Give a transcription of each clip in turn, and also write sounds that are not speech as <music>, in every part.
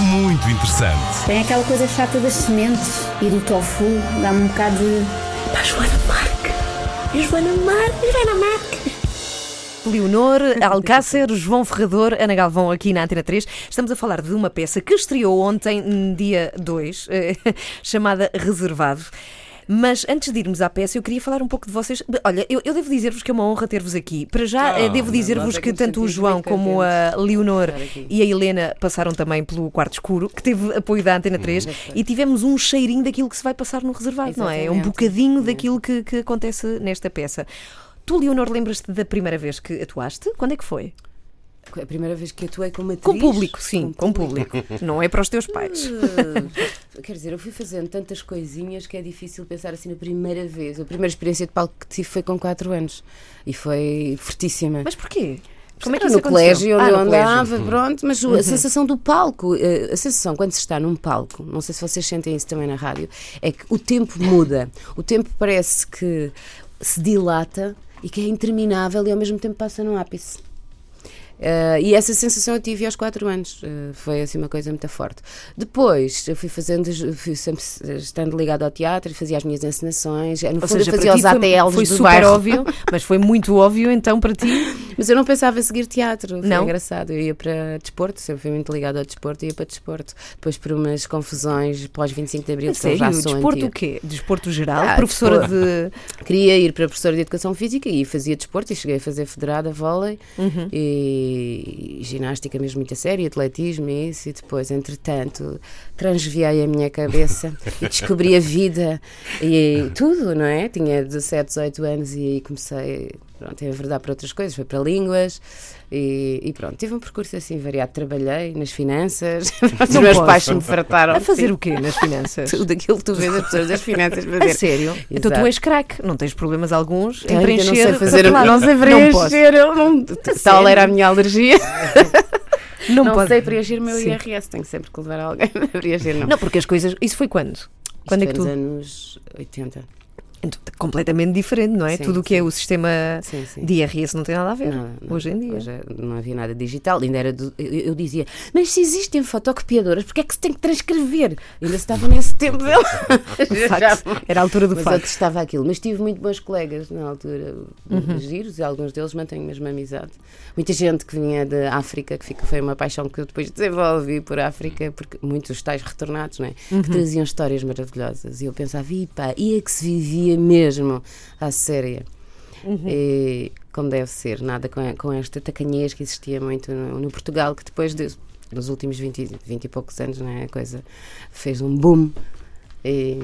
muito interessante. Tem aquela coisa chata das sementes e do tofu, dá-me um bocado de. Pá, Joana Marque! Joana Marque! Joana Marque! Leonor, Alcácer, João Ferrador, Ana Galvão aqui na Antena 3. Estamos a falar de uma peça que estreou ontem, dia 2, eh, <laughs> chamada Reservado. Mas antes de irmos à peça, eu queria falar um pouco de vocês. Olha, eu, eu devo dizer-vos que é uma honra ter-vos aqui. Para já, eh, devo dizer-vos que tanto o João como a Leonor e a Helena passaram também pelo quarto escuro, que teve apoio da Antena 3, e tivemos um cheirinho daquilo que se vai passar no reservado, não é? É um bocadinho daquilo que, que acontece nesta peça. Tu, Leonor, lembras-te da primeira vez que atuaste? Quando é que foi? A primeira vez que atuei como atriz. Com público, sim, com público. Não é para os teus pais. Uh, quer dizer, eu fui fazendo tantas coisinhas que é difícil pensar assim na primeira vez. A primeira experiência de palco que tive foi com 4 anos e foi fortíssima. Mas porquê? Como é que no colégio onde ah, eu andava, colégio. pronto, mas a sensação do palco, eh, a sensação quando se está num palco, não sei se vocês sentem isso também na rádio, é que o tempo muda. O tempo parece que se dilata e que é interminável e ao mesmo tempo passa num ápice. Uh, e essa sensação eu tive aos 4 anos, uh, foi assim uma coisa muito forte. Depois eu fui fazendo, fui sempre estando ligado ao teatro, fazia as minhas encenações, no Ou fundo seja, fazia para os ti foi, ATLs foi do super bairro. óbvio, mas foi muito óbvio então para ti. <laughs> Mas eu não pensava em seguir teatro, foi Não? engraçado. Eu ia para desporto, sempre fui muito ligado ao desporto, ia para desporto. Depois por umas confusões pós 25 de Abril, que Sério? já sou Desporto antiga. o quê? Desporto geral? Ah, professora desporto. de. Queria ir para professora de Educação Física e fazia desporto e cheguei a fazer federada, vôlei Uhum. e, ginástica mesmo muito a sério, atletismo e isso. E depois, entretanto, transviei a minha cabeça e descobri a vida e tudo, não é? Tinha 17, 18 anos e aí comecei pronto, a verdade para outras coisas, foi para línguas e, e pronto, tive um percurso assim variado. Trabalhei nas finanças, <laughs> os meus posso. pais me fartaram. A fazer sim. o quê nas finanças? Tudo aquilo que tu vês as pessoas das finanças fazer. A sério? Então tu Exato. és craque, não tens problemas alguns em preencher. não sei fazer, não sei preencher, não, tal era a minha alergia. Não, Não sei preencher o meu Sim. IRS, tenho sempre que levar alguém <laughs> a preencher, não. Não, porque as coisas. Isso foi quando? Quando é que Isto tu. nos anos 80. Completamente diferente, não é? Sim, Tudo o que é o sistema Sim, de IRS não tem nada a ver Não, hoje em dia. Hoje é- não havia nada digital, ainda era do- eu, eu dizia, mas se existem fotocopiadoras, porque é que se tem que transcrever? Ainda se estava nesse tempo dele. <laughs> De facto, era a altura do Mas eu testava aquilo. Mas tive muito bons colegas na altura, Uhum. giros, e alguns deles mantenho mesmo amizade. Muita gente que vinha da África, que fica, foi uma paixão que eu depois desenvolvi por África, porque muitos tais retornados, não é? Uhum. Que traziam histórias maravilhosas. E eu pensava, e pá, e é que se vivia mesmo à séria. Uhum. E, como deve ser, nada com, com esta tacanhez que existia muito no, no Portugal, que depois de, dos últimos 20, 20 e poucos anos, não é? a coisa fez um boom. E,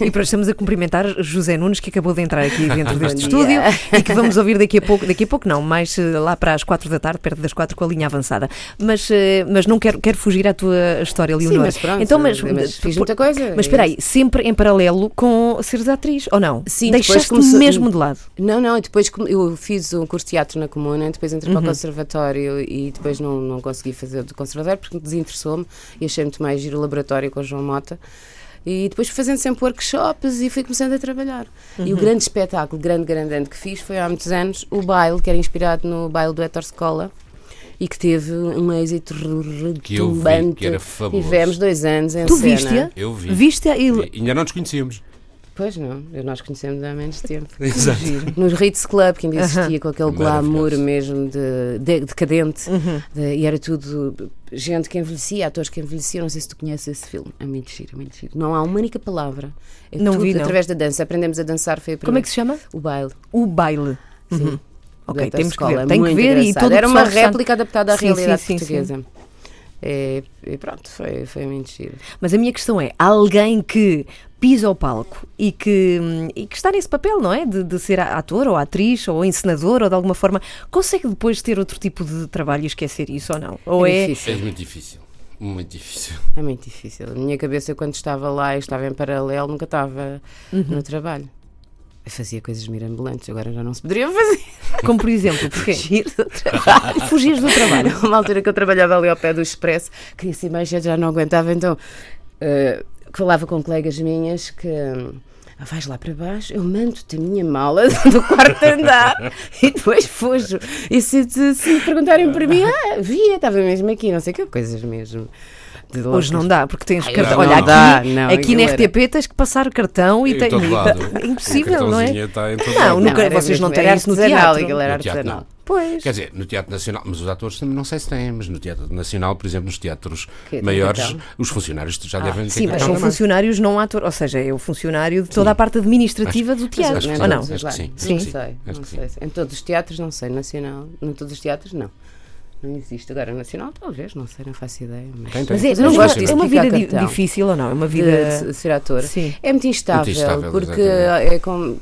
E para estamos a cumprimentar José Nunes, que acabou de entrar aqui dentro deste estúdio e que vamos ouvir daqui a pouco, daqui a pouco não, mais eh, lá para as quatro da tarde, perto das quatro, com a linha avançada. Mas, eh, mas não quero, quero fugir à tua história, sim, Leonor. mas pronto, então, mas, mas fiz por- muita coisa. Mas espera aí, sempre em paralelo com seres atriz, ou não? Sim, depois Deixaste comecei- mesmo de lado. Não, não, depois eu fiz um curso de teatro na Comuna, depois entrei Uhum. para o conservatório e depois não, não consegui fazer do conservatório porque desinteressou-me e achei muito mais giro o laboratório com o João Mota. E depois fui fazendo sempre workshops e fui começando a trabalhar. E Uhum. o grande espetáculo, grande, grande, grande que fiz foi há muitos anos o baile, que era inspirado no baile do Héctor Scola e que teve um êxito Que eu vi, retumbante. que era fabuloso. Tivemos dois anos em Tu cena. viste-a? Eu vi. Viste-a e. E ainda não nos conhecíamos. Pois não, nós conhecemos há menos tempo. <laughs> Exato. Nos Ritz Club, que ainda existia Aham. com aquele glamour mesmo de, de- decadente, Uhum. de- e era tudo gente que envelhecia, atores que envelheciam. Não sei se tu conheces esse filme, é muito giro, é muito giro. Não há uma única palavra, é Não tudo vi, não. através da dança. Aprendemos a dançar, foi a Como é que se chama? O baile. O baile. Sim. Uhum. do Ok, temos que Scola, ver. Tem que ver e engraçado. todo o Era uma que réplica adaptada à Sim, realidade sim, sim, sim. portuguesa. É, e pronto, foi, foi muito giro. Mas a minha questão é: alguém que pisa ao palco e que, e que está nesse papel, não é? De, de ser ator ou atriz ou encenador ou de alguma forma, consegue depois ter outro tipo de trabalho e esquecer isso ou não? Ou É é. difícil. É muito difícil. Muito difícil. É muito difícil. A minha cabeça, quando estava lá e estava em paralelo, nunca estava no trabalho. Eu fazia coisas mirambulantes, agora já não se poderia fazer. Como por exemplo, <laughs> porquê? Fugir do trabalho. Fugias do trabalho. Uma altura que eu trabalhava ali ao pé do Expresso, queria ser mais cedo, já não aguentava, então eh, falava com colegas minhas que. "Ah, vais lá para baixo, eu mando-te a minha mala <laughs> do quarto andar <laughs> e depois fujo. E se, te- se me perguntarem por mim, ah, via, estava mesmo aqui, não sei o que, coisas mesmo. de Hoje não dá, porque tens Ai, cartão. não Olha, dá, aqui, não, aqui na RTP tens que passar o cartão e Em tem. todo lado. É impossível, não é? cartãozinho está em todo Não, lado. nunca- era vocês não têm isso no artesanal, teatro. aquilo era No teatro, artesanal. Pois. Quer dizer, no Teatro Nacional, mas os atores também não sei se têm, mas no Teatro Nacional, por exemplo, nos teatros Que tem maiores, cartão? os funcionários já devem ter Sim, mas são funcionários não atores, ou seja, é o funcionário de toda a parte administrativa do teatro, acho sim. não? Acho que sim. Não Sim. sei, Acho não sei. Em todos os teatros, não sei. Nacional, em todos os teatros, não. Não existe. Agora, nacional, talvez, não sei, não faço ideia. Mas, Tem, tem. Mas é, Mas não gosto é uma de vida di- difícil ou não? É uma de, vida. de ser ator. Sim. É muito instável, Muito instável, porque é como-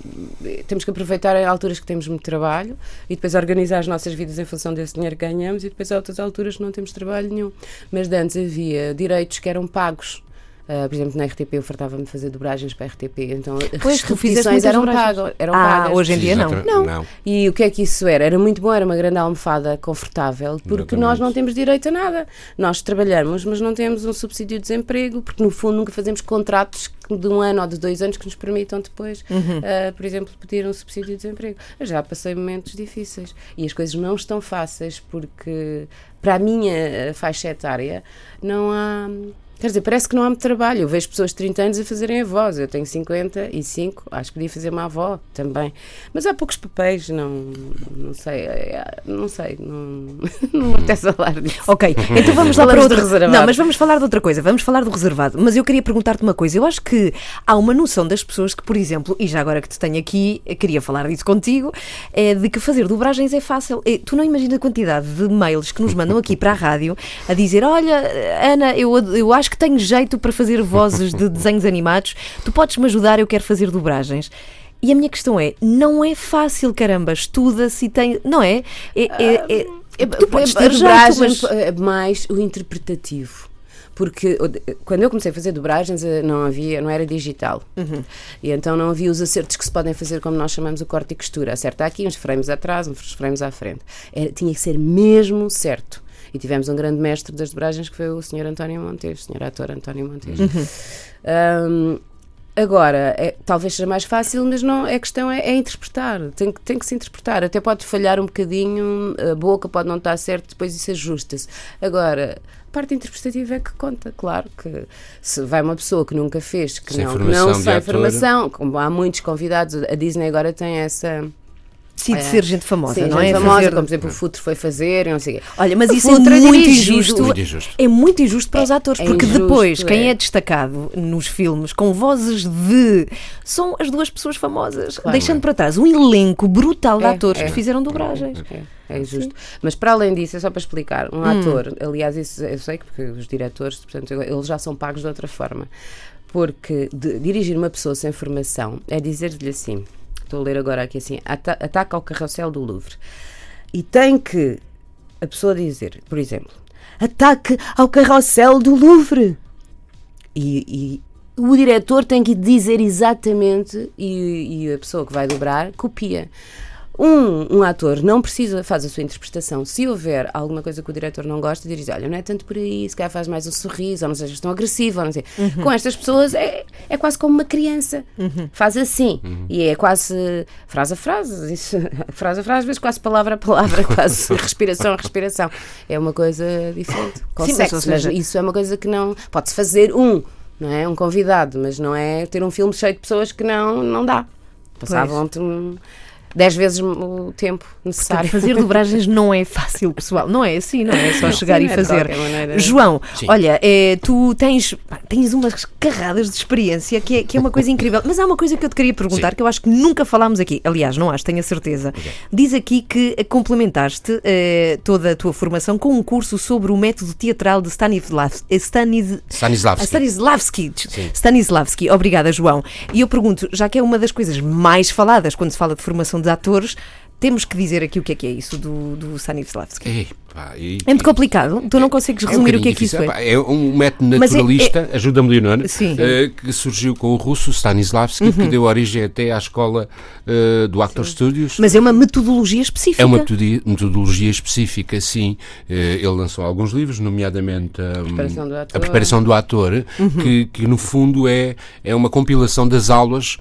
temos que aproveitar em alturas que temos muito trabalho e depois organizar as nossas vidas em função desse dinheiro que ganhamos e depois há outras alturas que não temos trabalho nenhum. Mas de antes havia direitos que eram pagos. Ah, por exemplo, na RTP eu fartava-me de fazer dobragens para a RTP, então Pois, as repetições eram, pagas, eram Ah, pagas. hoje em dia não. Não. não. E o que é que isso era? Era muito bom, era uma grande almofada confortável, porque Exatamente. nós não temos direito a nada. Nós trabalhamos, mas não temos um subsídio de desemprego, porque no fundo nunca fazemos contratos de um ano ou de dois anos que nos permitam depois, ah, por exemplo, pedir um subsídio de desemprego. Eu já passei momentos difíceis e as coisas não estão fáceis, porque para a minha eh, faixa etária não há. Quer dizer, parece que não há muito trabalho. Eu vejo pessoas de 30 anos a fazerem avós. Eu tenho 55, acho que podia fazer uma avó também. Mas há poucos papéis, não, não sei. é, Não sei, não, <laughs> não me apetece falar disso. Ok, então vamos lá para reservado. Não, mas vamos falar de outra coisa. Vamos falar do reservado. Mas eu queria perguntar-te uma coisa. Eu acho que há uma noção das pessoas que, por exemplo, e já agora que te tenho aqui, queria falar disso contigo, é de que fazer dobragens é fácil. Eh, Tu não imaginas a quantidade de mails que nos mandam aqui para a rádio a dizer: Olha, Ana, eu, eu acho que tenho jeito para fazer vozes de <laughs> desenhos animados. Tu podes-me ajudar? Eu quero fazer dobragens. E a minha questão é: não é fácil, caramba, estuda-se e tem. Não é? É- é- é- É, tu podes a ter jeito, dobragem mas- é mais o interpretativo. Porque quando eu comecei a fazer dobragens eh, não havia, não era digital. E então não havia os acertos que se podem fazer como nós chamamos o corte e costura. Acerta aqui, uns frames atrás, uns frames à frente. Era- tinha que ser mesmo certo. E tivemos um grande mestre das dobragens que foi o Sr. António Montes, o Sr. ator António Montes. Ahm, Agora, é- talvez seja mais fácil, mas não, a questão é, é interpretar. Tem que, tem que se interpretar. Até pode falhar um bocadinho, a boca pode não estar certo, depois isso ajusta-se. Agora, a parte interpretativa é que conta, claro que se vai uma pessoa que nunca fez, que Sem não, não sem formação, como há muitos convidados, a Disney agora tem essa. Decide ser gente famosa, Sim, não gente é? famosa, Fazer- como por exemplo o Futre foi fazer, e não sei o quê. Olha, mas O isso é Futre muito injusto. Muito injusto. É muito injusto para os atores, é porque injusto, depois quem é. é destacado nos filmes com vozes de são as duas pessoas famosas, Claro. deixando para trás um elenco brutal de É, atores é. que fizeram dobragens. É, é injusto. Mas para além disso, é só para explicar, um ator, aliás, isso eu sei que porque os diretores, portanto, eles já são pagos de outra forma. Porque de- dirigir uma pessoa sem formação é dizer-lhe assim, estou a ler agora aqui assim, ata ataca ao carrossel do Louvre. E tem que a pessoa dizer, por exemplo, ataque ao carrossel do Louvre. E, e o diretor tem que dizer exatamente e, e a pessoa que vai dobrar copia. Um, um ator não precisa, faz a sua interpretação. Se houver alguma coisa que o diretor não gosta, diz: Olha, não é tanto por aí, se calhar faz mais um sorriso, ou não seja tão agressivo, ou não sei. Com estas pessoas é, é quase como uma criança. Faz assim. E é quase frase a frase, isso, <laughs> frase a frase, às vezes quase palavra a palavra, <laughs> quase respiração a respiração. É uma coisa diferente. Sim, mas, Consegue-se, mas seja- isso é uma coisa que não. Pode-se fazer um, não é? Um convidado, mas não é ter um filme cheio de pessoas que não, não dá. Passavam-te um, dez vezes o tempo necessário. Fazer <laughs> dobragens não é fácil, pessoal. Não é assim, não é só chegar sim, e é fazer. João, Sim. olha, eh, tu tens, tens umas carradas de experiência que é, que é uma coisa incrível. Mas há uma coisa que eu te queria perguntar Sim. que eu acho que nunca falámos aqui. Aliás, não acho, tenho a certeza. Diz aqui que eh, complementaste eh, toda a tua formação com um curso sobre o método teatral de Stanislavski. Stanis, Stanislavski. Stanislavski. Stanislavski, obrigada, João. E eu pergunto, já que é uma das coisas mais faladas quando se fala de formação de atores, temos que dizer aqui o que é que é isso do, do Stanislavski. Ei, Pá, e- É muito complicado. Tu não consegues É um resumir o que é que isso é. É um método é- naturalista, ajuda-me, Leonor, Sim. eh, que surgiu com o russo Stanislavski, Uhum. que deu origem até à escola eh, do Actor Studios. Mas é uma metodologia específica. É uma metodologia específica, sim. Eh, Ele lançou alguns livros, nomeadamente hum, Preparação. A Preparação do Ator, Uhum. que, que no fundo é, é uma compilação das aulas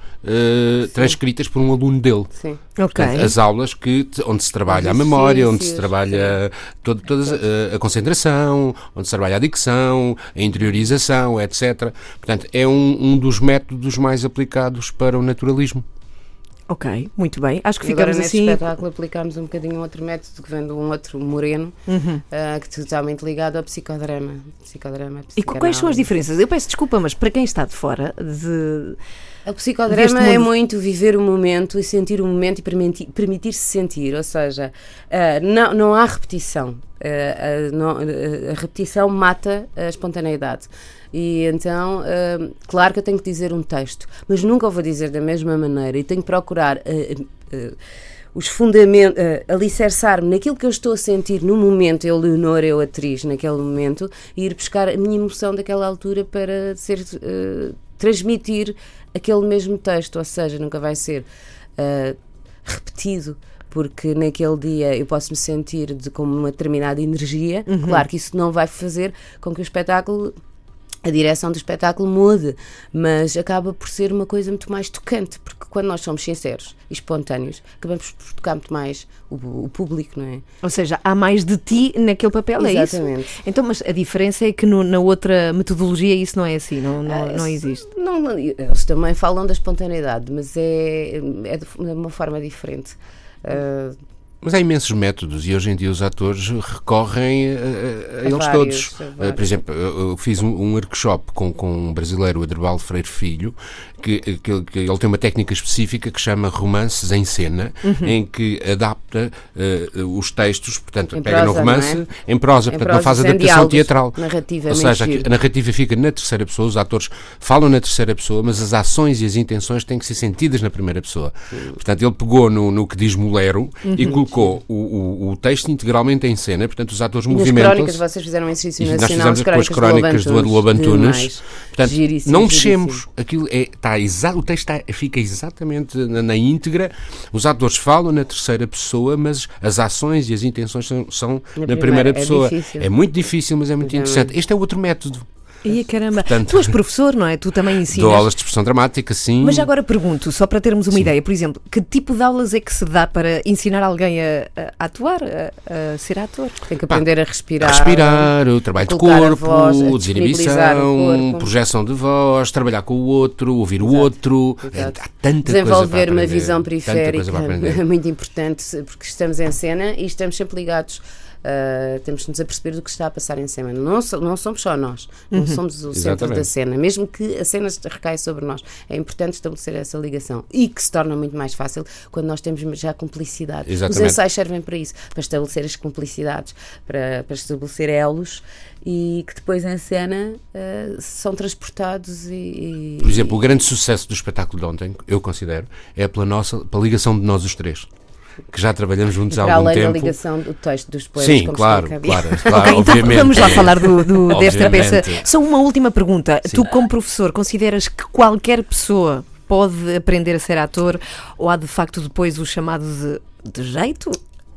transcritas por um aluno dele. Sim. Ok. Portanto, as aulas que, onde se trabalha a memória, onde se trabalha todo, todas, a, a concentração, onde se trabalha a dicção, a interiorização, etc. Portanto, é um, um dos métodos mais aplicados para o naturalismo. Ok, muito bem. Acho que E agora ficamos nesse assim. espetáculo aplicámos um bocadinho outro método que vem de um outro moreno, Uhum. ah, que é totalmente ligado ao psicodrama. psicodrama E qu- quais são as diferenças? Eu peço desculpa, mas para quem está de fora de. O psicodrama é muito viver o momento e sentir o momento e permiti- permitir-se sentir, ou seja, ah, não, não há repetição. Ah, ah, não- a repetição mata a espontaneidade. E então, claro que eu tenho que dizer um texto, mas nunca o vou dizer da mesma maneira e tenho que procurar. os fundamentos, uh, alicerçar-me naquilo que eu estou a sentir no momento, eu, Leonor, eu, atriz, naquele momento, e ir buscar a minha emoção daquela altura para ser, uh, transmitir aquele mesmo texto, ou seja, nunca vai ser uh, repetido. Porque naquele dia eu posso me sentir de, com uma determinada energia. Claro que isso não vai fazer com que o espetáculo a direção do espetáculo mude, mas acaba por ser uma coisa muito mais tocante, porque quando nós somos sinceros e espontâneos, acabamos por tocar muito mais o, o público, não é? Ou seja, há mais de ti naquele papel, é isso? Exatamente. Então, mas a diferença é que no- na outra metodologia isso não é assim, não, não, Ah, não existe. Não, eles também falam da espontaneidade, mas é, é de uma forma diferente. Ah, Mas há imensos métodos e hoje em dia os atores recorrem a, a- a eles vários, todos. a Eh. Por exemplo, eu fiz um, um workshop com, com um brasileiro, o Adrbal Freire Filho, que, que, ele- que ele tem uma técnica específica que chama romances em cena, Uhum. em que adapta eh, os textos, portanto, Em pega no prosa, romance é? em prosa, Em portanto, prosa, não faz adaptação diálogos, teatral. narrativa, Ou seja, a narrativa fica na terceira pessoa, os atores falam na terceira pessoa, mas as ações e as intenções têm que ser sentidas na primeira pessoa. Portanto, ele pegou no, no que diz Molero Uhum. e colocou o, o, o texto integralmente em cena, portanto, os atores movimentam crónicas, vocês fizeram um exercício e nós nacional fizemos as crónicas do Lobo Antunes. Portanto, Giríssimo, não giríssimo. mexemos. Aquilo é, está exa o texto está- fica exatamente na, na íntegra. Os atores falam na terceira pessoa, mas as ações e as intenções são, são na, primeira. primeira É pessoa. difícil. É muito difícil, mas é muito Exatamente. interessante. Este é outro método. E caramba, Portanto- tu és professor, não é? Tu também ensinas. Dou aulas de expressão dramática, sim. Mas agora pergunto, só para termos uma ideia, por exemplo, que tipo de aulas é que se dá para ensinar alguém a, a atuar, a, a ser ator? Tem que aprender a respirar. Respirar, o trabalho de a corpo, voz, o desinibição, projeção de voz, trabalhar com o outro, ouvir o Exato, outro. exato. Há tanta coisa Desenvolver para uma visão periférica coisa <laughs> é muito importante porque estamos em cena e estamos sempre ligados. Uh, temos de nos aperceber do que está a passar em cena. Não, so- não somos só nós, não somos o centro Exatamente. da cena, mesmo que a cena recaia sobre nós. É importante estabelecer essa ligação e que se torna muito mais fácil quando nós temos já cumplicidade. Os ensaios servem para isso, para estabelecer as cumplicidades, para, para estabelecer elos e que depois em cena uh, são transportados e. e- Por exemplo, o grande sucesso do espetáculo de ontem, eu considero, é pela nossa, pela ligação de nós os três. Que já trabalhamos juntos há para algum além tempo. da ligação do texto dos poemas, Sim, como claro, claro, claro, então vamos lá falar do, do- desta peça. Só uma última pergunta. Tu, como professor, consideras que qualquer pessoa pode aprender a ser ator ou há de facto depois o chamado de, de jeito?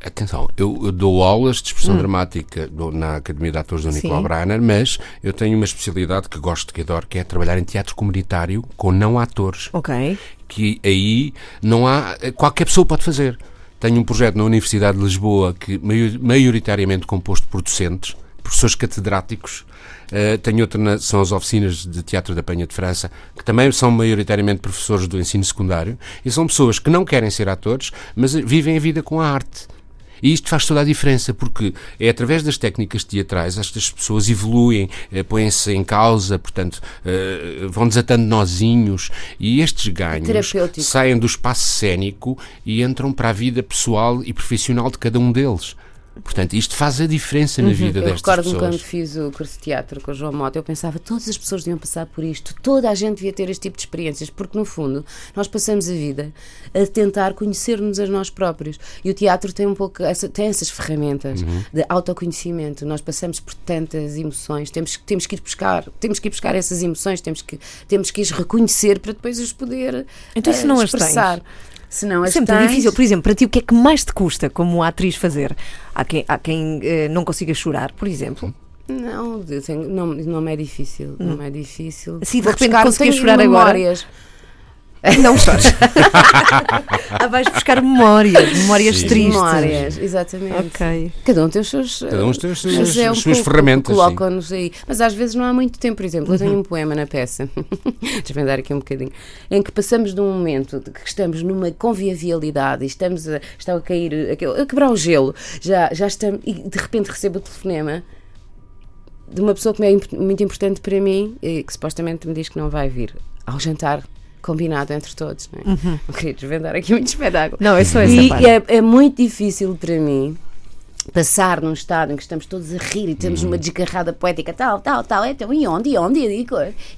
Atenção, eu, eu dou aulas de expressão dramática dou na Academia de Atores do Nicolau Sim. Brainer, mas eu tenho uma especialidade que gosto, que adoro, que é trabalhar em teatro comunitário com não atores. Ok. que aí não há. qualquer pessoa pode fazer. Tenho um projeto na Universidade de Lisboa que maior- maioritariamente composto por docentes, professores catedráticos. Uh, tenho outra, na- são as oficinas de teatro da Penha de França, que também são maioritariamente professores do ensino secundário, e são pessoas que não querem ser atores, mas vivem a vida com a arte. E isto faz toda a diferença, porque é através das técnicas teatrais estas pessoas evoluem, eh, põem-se em causa, portanto, eh, vão desatando nozinhos e estes ganhos saem do espaço cénico e entram para a vida pessoal e profissional de cada um deles. Portanto, isto faz a diferença na vida Uhum. Eu destas recordo-me quando pessoas. fiz o curso de teatro com o João Mota, eu pensava todas as pessoas deviam passar por isto, toda a gente devia ter este tipo de experiências, porque no fundo nós passamos a vida a tentar conhecer-nos a nós próprios. E o teatro tem um pouco essa, tem essas ferramentas Uhum. de autoconhecimento. Nós passamos por tantas emoções, temos, temos que ir buscar, temos que ir buscar essas emoções, temos que, temos que as reconhecer para depois as poder Então, se eh, não as tens? Se não É as sempre tens, difícil. Por exemplo, para ti, o que é que mais te custa como atriz fazer? Há quem, há quem eh, não consiga chorar, por exemplo. Não, tenho- não, não me é difícil. Não me é difícil. Assim, de Vou repente, buscar- tenho chorar agora? Memórias. Não <laughs> chores. ah, vais buscar memórias, memórias Sim. tristes. Memórias, exatamente. Ok. Cada um tem os seus. Cada um tem os seus- mas é um suas pouco ferramentas. Colocam-nos aí. Mas às vezes não há muito tempo, por exemplo. Eu Uhum. tenho um poema na peça, <laughs> deixa-me dar aqui um bocadinho, em que passamos de um momento de que estamos numa convivialidade e estamos a, está a cair, aquele- a quebrar o gelo, já, já estamos, e de repente recebo o telefonema de uma pessoa que é imp- muito importante para mim e que supostamente me diz que não vai vir ao jantar combinado entre todos. Não, é? não queria desvendar aqui muito espetáculo. Não, é só essa e parte. é, é muito difícil para mim passar num estado em que estamos todos a rir e temos uma desgarrada poética, tal, tal, tal, então, e onde, e onde, e,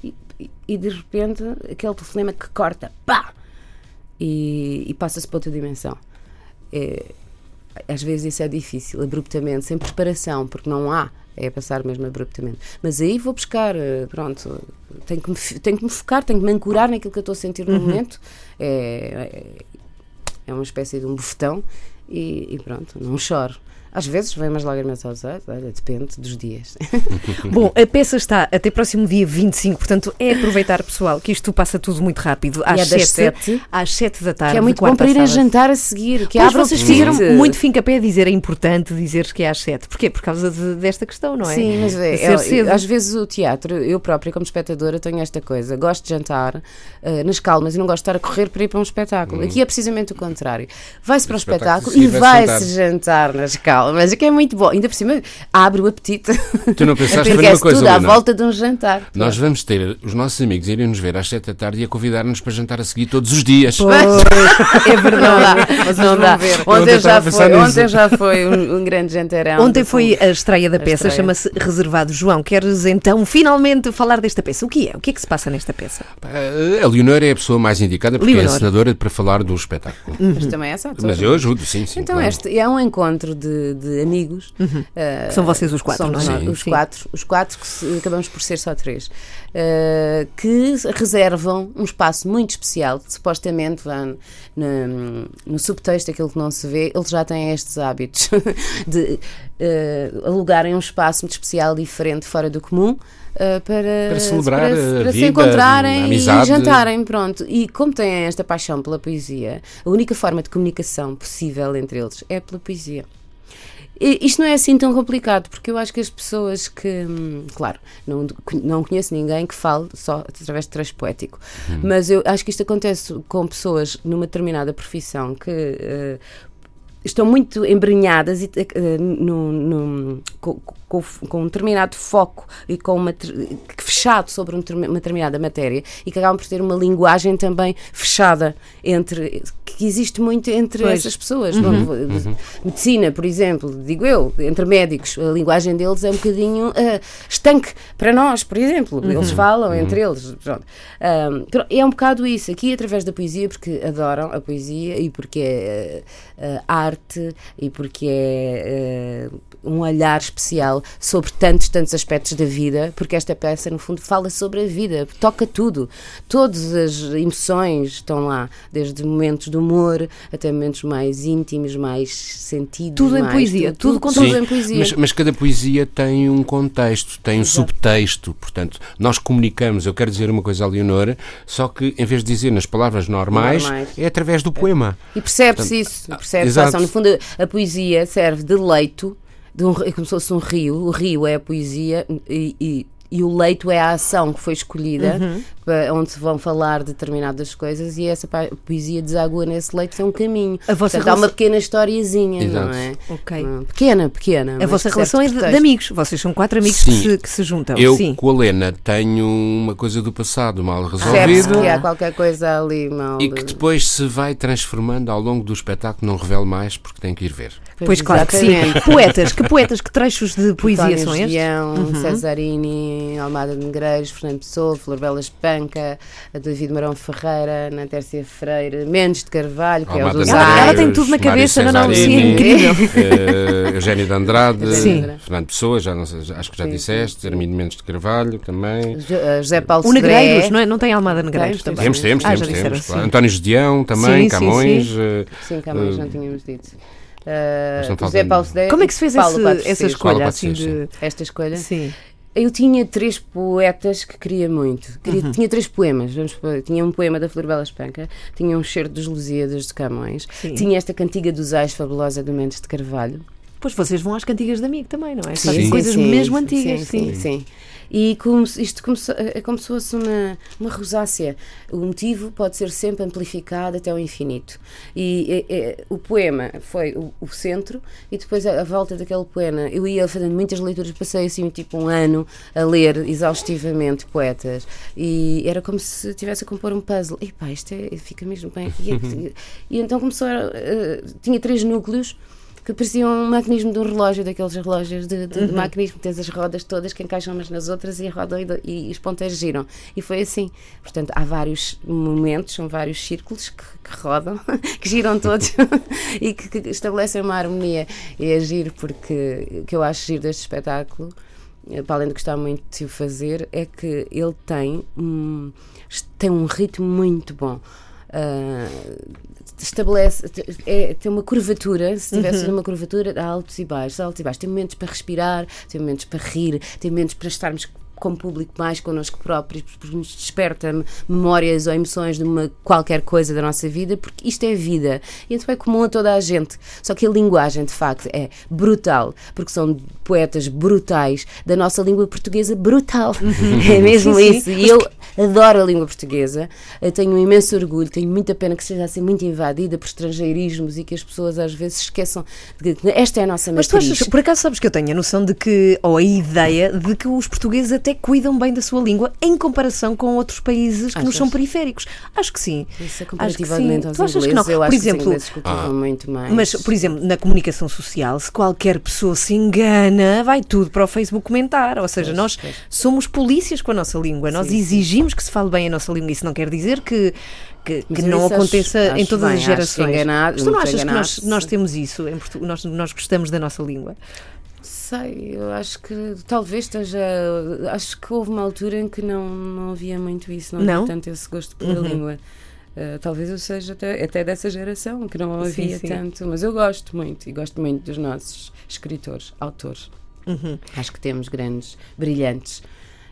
e, e- e de repente aquele telefonema que corta, pá! E, e passa-se para outra dimensão. É, às vezes isso é difícil, abruptamente, sem preparação, porque não há, é passar mesmo abruptamente. Mas aí vou buscar, eh, pronto, tenho que me, tenho que me focar, tenho que me ancorar naquilo que eu estou a sentir no momento. É, é, é uma espécie de um bufetão e, e pronto, não choro. Às vezes vem umas lágrimas aos olhos, olha, depende dos dias. <laughs> Bom, a peça está até próximo dia 25, portanto é aproveitar, pessoal, que isto passa tudo muito rápido. Às é das 7, sete, às 7 da tarde. que é muito bom para ir a jantar a seguir, que Pois vocês fizeram muito fim a pé a dizer, é importante dizeres que é às 7. Porquê? Por causa de- desta questão, não é? Sim, mas é, é- cedo. às vezes o teatro, eu própria como espectadora tenho esta coisa, gosto de jantar eh, nas calmas e não gosto de estar a correr para ir para um espetáculo. Aqui é precisamente o contrário. Vai-se para o espetáculo espetáculo e vai-se vai-se jantar nas calmas, o que é muito bom. Ainda por cima abre o apetite. Tu não pensaste também numa é coisa, tudo à Luna? volta de um jantar. Nós vamos ter os nossos amigos irem nos ver às 7 da tarde e a convidar-nos para jantar a seguir todos os dias. É <laughs> Não verdade. dá, Vocês não dá. ver. Ontem já, a foi, ontem já foi um, um grande jantarão. Ontem foi a estreia da peça, estreia. chama-se Reservado. João, queres então finalmente falar desta peça? O que é? O que é que se passa nesta peça? A Leonor é a pessoa mais indicada porque é Leonor. a senadora para falar do espetáculo. Mas também é essa. Mas eu ajudo, sim, sim. Então, claro. este é um encontro de, de amigos. eh, Que são vocês os quatro, não é? Sim. Os Sim. quatro, os quatro que se- acabamos por ser só três. eh, que reservam um espaço muito especial, que supostamente vão no, no subtexto, aquilo que não se vê, eles já têm estes hábitos <laughs> de eh, alugarem um espaço muito especial, diferente, fora do comum. eh, para, Para celebrar para, para se vida, encontrarem a e jantarem, pronto. E como têm esta paixão pela poesia, a única forma de comunicação possível entre eles é pela poesia. Isto não é assim tão complicado, porque eu acho que as pessoas que, hum, claro, não, não conheço ninguém que fale só através de trecho poético, mas eu acho que isto acontece com pessoas numa determinada profissão que eh, estão muito embrenhadas e, eh, num- num- com, com- com um determinado foco e com uma fechado sobre um uma determinada matéria e que acabam por ter uma linguagem também fechada entre que existe muito entre Pois. essas pessoas. Não vou- Medicina, por exemplo, digo eu, entre médicos, a linguagem deles é um bocadinho eh, estanque para nós, por exemplo. Eles falam entre eles. pronto. Ahm, pronto, é um bocado isso, aqui através da poesia, porque adoram a poesia e porque é eh, arte e porque é eh, um olhar especial sobre tantos, tantos aspectos da vida, porque esta peça, no fundo, fala sobre a vida, toca tudo. Todas as emoções estão lá, desde momentos de humor até momentos mais íntimos, mais sentidos. Tudo em mais- poesia, tudo com tudo Sim, em poesia. Mas, mas cada poesia tem um contexto, tem um subtexto. Portanto, nós comunicamos. Eu quero dizer uma coisa à Leonora, só que em vez de dizer nas palavras normais, Normais. é através do poema. E percebe-se isso, ah, percebe-se exato. No fundo, a poesia serve de leito, de um, como se fosse um rio. O rio é a poesia e, e- e o leito é a ação que foi escolhida, para- onde se vão falar determinadas coisas, e essa poesia desagua nesse leito, é um caminho. A vossa Portanto, há uma relação- pequena historiazinha, não Exato. é? Ok. Hum, Pequena, pequena. A vossa relação é de, de amigos. Vocês são quatro amigos que se, que se juntam. Eu, Sim. com a Lena, tenho uma coisa do passado mal Percebe-se resolvido que há qualquer coisa ali mal. e que depois se vai transformando ao longo do espetáculo. Não revelo mais porque tenho que ir ver. Pois claro que sim. Poetas, que poetas, que trechos de poesia António são estes? Julião, Cesarini, Almada de Negreiros, Fernando Pessoa, Flor Bela Espanca, David Marão Ferreira, Ana Tércia Freire, Mendes de Carvalho, que é o Almada dos Ela- ela tem tudo na cabeça, não, não, sim, Cesarini, incrível. eh, Eugénio de Andrade, Sim. Fernando Pessoa, já não acho que já Sim, disseste, sim, sim. Armindo Mendes de Carvalho também. Jo- eh, José Paulo O Negreiros, não é? Não tem Almada Negreiros também. Temos, temos, Ah, temos, claro. sim. António Gedeão também, Sim, sim, Camões. sim. eh, Sim, Camões, Eh, não tínhamos dito. Eh, não José Paulo Sodré Como é que se fez esse- essa escolha? Assim, de... Esta escolha? Sim. Eu tinha três poetas que queria muito. Queria- Uhum. Tinha três poemas. Vamos tinha um poema da Flor Bela Espanca, tinha um cheiro dos Lusíadas de Camões, Sim. tinha esta cantiga dos Ais fabulosa do Mendes de Carvalho. Pois vocês vão às cantigas de amigo também, não é? Sim. Sim, coisas sim, mesmo antigas. Sim, sim. sim. E como isto começou, é como se fosse uma, uma rosácea. O motivo pode ser sempre amplificado até ao infinito. E é, é, o poema foi o, o centro, e depois a volta daquele poema. Eu ia fazendo muitas leituras, passei assim tipo um ano a ler exaustivamente poetas. E era como se estivesse a compor um puzzle. E pá, isto é, fica mesmo bem. E, é- <laughs> e então começou a. eh, tinha três núcleos que pareciam um mecanismo de um relógio, daqueles relógios de, de, de maquinismo, que tens as rodas todas que encaixam umas nas outras e a roda e, e os ponteiros giram. E foi assim. Portanto, há vários momentos, são vários círculos que, que rodam, <laughs> que giram todos <laughs> e que, que estabelecem uma harmonia. E é giro, porque o que eu acho giro deste espetáculo, eh, para além de gostar muito de o fazer, é que ele tem um, tem um ritmo muito bom. Ah, estabelece é, tem uma curvatura se tivesse uma curvatura há altos e baixos há altos e baixos. Tem momentos para respirar tem momentos para rir tem momentos para estarmos como público mais connosco próprios porque nos desperta memórias ou emoções de uma qualquer coisa da nossa vida porque isto é vida. E então é comum a toda a gente. Só que a linguagem de facto é brutal porque são poetas brutais da nossa língua portuguesa brutal. É mesmo Sim, sim. isso. E eu adoro a língua portuguesa, eu tenho um imenso orgulho, tenho muita pena que esteja a ser muito invadida por estrangeirismos e que as pessoas às vezes esqueçam de que esta é a nossa Mas tu matriz. achas, por acaso sabes que eu tenho a noção de que, ou a ideia de que os portugueses até cuidam bem da sua língua em comparação com outros países que nos Achas? são periféricos? Acho que sim. Isso é Acho que comparativamente sim. aos Tu achas que ingleses, não? eu Por acho que exemplo, os ingleses cultivam muito mais. Mas, por exemplo, na comunicação social, se qualquer pessoa se engana, vai tudo para o Facebook comentar. Ou seja, nós pois. somos polícias com a nossa língua. Nós Sim, sim. exigimos que se fale bem a nossa língua. Isso não quer dizer que, que, que não isso acho- aconteça em todas bem, as gerações. enganado- Mas tu não achas que nós, nós temos isso? Em Portu- nós, nós gostamos da nossa língua? Sei, eu acho que talvez esteja. Acho que houve uma altura em que não, não havia muito isso, não, Não? havia tanto esse gosto pela língua. Uh, talvez eu seja até, até dessa geração que não Sim, havia sim. tanto, mas eu gosto muito e gosto muito dos nossos escritores, autores. Acho que temos grandes, brilhantes.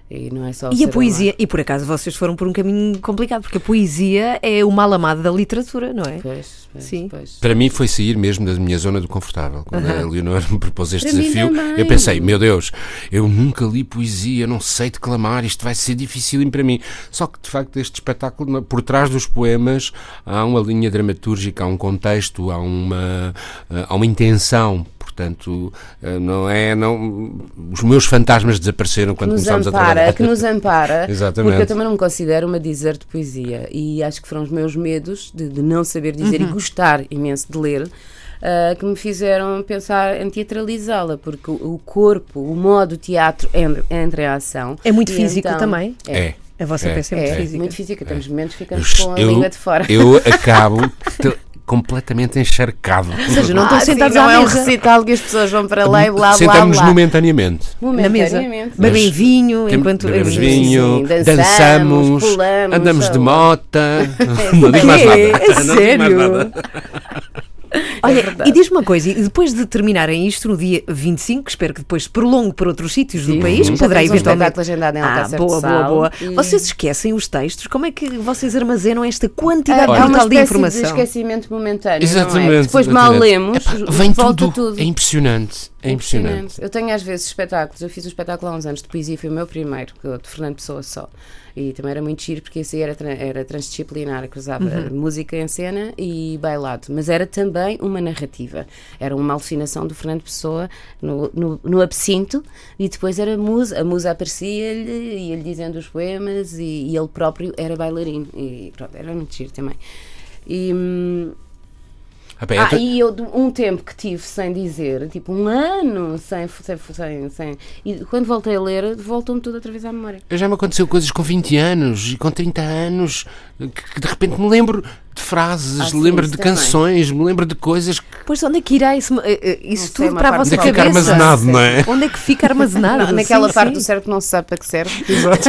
E não é só E a poesia, e por acaso vocês foram por um caminho complicado, porque a poesia é o mal amado da literatura, não é? Pois, pois, Sim. pois. Para mim foi sair mesmo da minha zona do confortável. Quando a Leonor me propôs este Para desafio, eu pensei, meu Deus, eu nunca li poesia, não sei declamar, isto vai ser difícil para mim. Só que, de facto, este espetáculo, por trás dos poemas, há uma linha dramatúrgica, há um contexto, há uma, há uma intenção. Portanto, eh, não é. Não, os meus fantasmas desapareceram quando nos começámos a ampara, trabalhar. que nos ampara, Exatamente. <laughs> porque eu também não me considero uma dizer de poesia e acho que foram os meus medos de, de não saber dizer Uhum. e gostar imenso de ler ah, que me fizeram pensar em teatralizá-la, porque o, o corpo, o modo teatro entra, entra em ação. É muito físico então- também? É. A vossa É. peça é muito É, física. muito física, temos momentos que ficamos Eu- com a eu- língua de fora. Eu acabo <laughs> completamente encharcado. Ou seja, não estão Ah, sim, sentados não à é um recital que as pessoas vão para lá e blá blá Sentamos blá. momentaneamente. Na mesa, Momentaneamente. bebem vinho Tem- enquanto bebemos Sim, vinho, sim, dançamos, dançamos, pulamos, andamos de sei lá. mota. Não digo mais É, nada. é <laughs> Não digo mais sério? Nada. Olha, verdade. e diz-me uma coisa, e depois de terminarem isto no dia 25, que espero que depois se prolongue para outros sítios do país, que Já poderá um eventualmente. espetáculo agendado em Ah, boa, boa, boa. e- Vocês esquecem os textos? Como é que vocês armazenam esta quantidade É brutal de informação? de esquecimento momentâneo. não é? Exatamente. Depois mal exatamente. lemos, Epá, vem volta tudo. tudo. É impressionante. É impressionante. Eu tenho às vezes espetáculos, eu fiz um espetáculo há uns anos de poesia, foi o meu primeiro, de Fernando Pessoa só. E também era muito giro porque esse era, era transdisciplinar, cruzava música em cena e bailado. Mas era também uma narrativa. Era uma alucinação do Fernando Pessoa no, no, no absinto e depois era musa. A musa aparecia-lhe e ele dizendo os poemas e, e ele próprio era bailarino. E pronto, era muito giro também. E. hum, bem, ah, então- e eu, um tempo que tive sem dizer, tipo um ano sem, sem, sem, sem- E quando voltei a ler, voltou-me tudo outra vez à memória. Já me aconteceu coisas com 20 anos e com 30 anos que, que de repente me lembro de frases, Ah, me sim, lembro de também. canções, me lembro de coisas que. Pois onde é que irá isso, eh, eh, isso Não sei, tudo para a vossa Onde é que fica cabeça? armazenado, não é? Onde é que fica armazenado? <laughs> Naquela Sim, parte sim. do cérebro que não se sabe para que serve.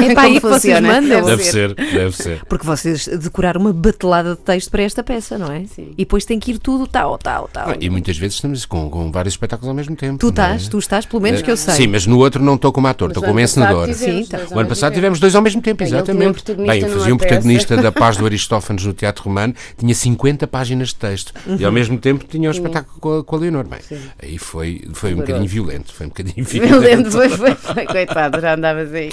É para aí que vocês mandam. Deve ser, deve ser. Porque vocês decoraram uma batelada de texto para esta peça, não é? Sim. E depois tem que ir tudo tal, tal, tal. Ah, E muitas vezes estamos com, com vários espetáculos ao mesmo tempo. Tu não é? estás, tu estás, pelo menos que eu sei. Sim, mas no outro não estou como ator, estou como encenador. Sim, tá. O ano passado tivemos dois ao mesmo tempo, exatamente. Bem, eu fazia um protagonista da Paz do Aristófanes no Teatro Romano, tinha 50 páginas de texto. E Uhum. ao mesmo tempo tinha um espetáculo com a, com a Leonor. Bem, aí foi, foi um bocadinho violento. Foi um bocadinho <laughs> violento. lembro, foi, foi, foi, coitado, já andavas <laughs> aí.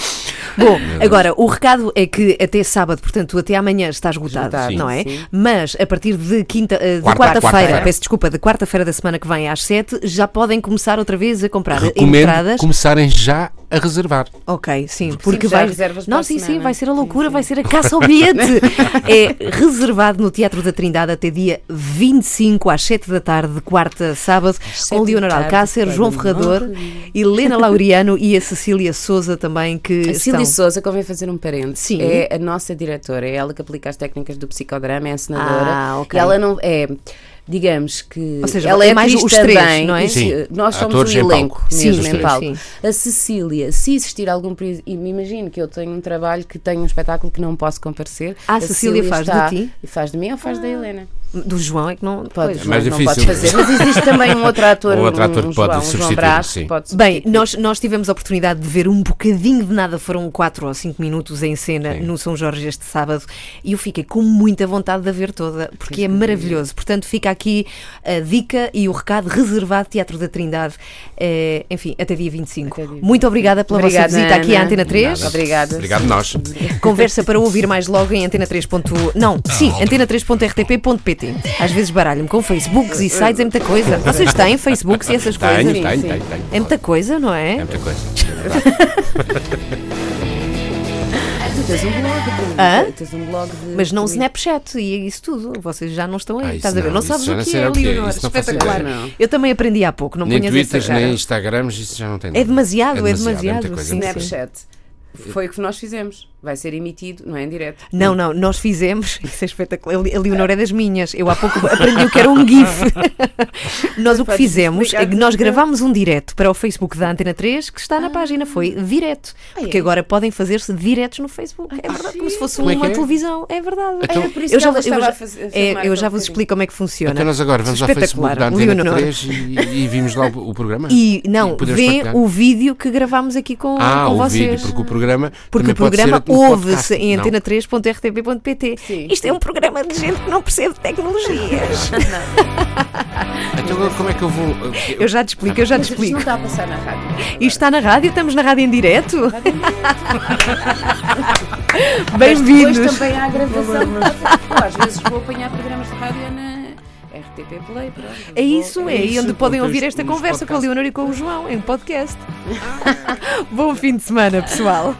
Bom, agora, o recado é que até sábado, portanto, até amanhã está esgotado, Esgotado, não é? sim. Mas a partir de quinta, eh, de Quarta- quarta-feira, quarta-feira. peço desculpa, de quarta-feira da semana que vem às sete, já podem começar outra vez a comprar Recomendo entradas. começarem já a reservar. Ok, sim, porque já vai. reservas Não, sim, sim, semana. vai ser a Sim, loucura, sim. vai ser a caça ao bilhete. é reservado no Teatro da Trindade até dia 25 às 7 da tarde, de quarta a sábado, com Leonor Alcácer, João Ferrador, Helena <laughs> Laureano e a Cecília Souza também, que A Cília estão. Souza, convém fazer um parênteses. Sim. É a nossa diretora, é ela que aplica as técnicas do psicodrama, é encenadora. Ah, ok. E ela não é. Digamos que Ou seja, ela é é mais atriz os três, também, não é? Sim. Nós somos Atores um em palco. elenco Sim, mesmo sim, em palco. A Cecília, se existir algum e me imagino que eu tenho um trabalho que tenho um espetáculo que não posso comparecer. Ah, a Cecília faz de está- ti? Faz de mim ou faz da Helena? Do João é que não. Pode, pois. É mais não difícil. pode fazer. Mas existe <laughs> também um outro ator, Um outro ator um, que pode João, um João substituir, Brás, sim. que pode Bem, substituir. nós, nós tivemos a oportunidade de ver um bocadinho de nada, foram 4 ou 5 minutos em cena Sim. no São Jorge este sábado e eu fiquei com muita vontade de a ver toda, porque é maravilhoso. Portanto, fica aqui a dica e o recado reservado Teatro da Trindade, eh, enfim, até dia 25. Até dia Muito obrigada pela Obrigada, vossa visita aqui à Ana. Antena 3. Nada. Obrigada. Obrigado nós. Conversa para ouvir mais logo em antena 3. Não, sim, antena3.rtp.pt. Às vezes baralho-me com Facebooks e sites, é muita coisa. <laughs> Vocês têm Facebooks e essas Tenho, coisas? tenho, sim. tenho, tenho. É muita coisa, não é? É muita coisa. <laughs> Tu tens um blog, Hã? tens um blog de. Mas não de- Snapchat e isso tudo. Vocês já não estão aí. Ah, estás a ver? não, Não isso sabes o não que é, o que é, Leonor. não Espetacular. Não. Eu também aprendi há pouco. Não Nem ponhas Twitters, essa cara. nem Instagrams, isso já não tem É nada. demasiado, é demasiado, coisa. sim, sim. Snapchat. Foi o que nós fizemos. Vai ser emitido, não é em direto. Não, não, nós fizemos. <laughs> Isso é espetacular. A Leonor é das minhas. Eu há pouco aprendi o que era um GIF. <laughs> nós o que fizemos é que nós tudo. gravámos um direto para o Facebook da Antena 3 que está na página. Foi direto. Porque é? agora podem fazer-se diretos no Facebook. É verdade, como se fosse Como é uma é? televisão. É verdade. Então- É por isso Eu que já, ela eu já- a fazer- a é, eu já vos explico como é que funciona. Então nós agora vamos ao Facebook da Antena Leonor. 3 e, e vimos lá o, o programa. E não, podemos vê partilhar. o vídeo que gravámos aqui com, Ah, com o vocês. vídeo, porque o programa Porque também o programa ouve-se em Não. antena3.rtp.pt. Sim. Isto é um programa de gente que não percebe tecnologias. <laughs> Então como é que eu vou... eu já te explico, eu já te Mas isto não explico. está a passar na rádio. Isto está na rádio, estamos na rádio em direto. <laughs> Bem-vindos. Depois também há a gravação. Eu, às vezes vou apanhar programas de rádio na RTP Play. pronto. É isso, é aí isso, onde podem porque ouvir esta conversa com a. Leonor e com o João em podcast. <laughs> Bom fim de semana, pessoal.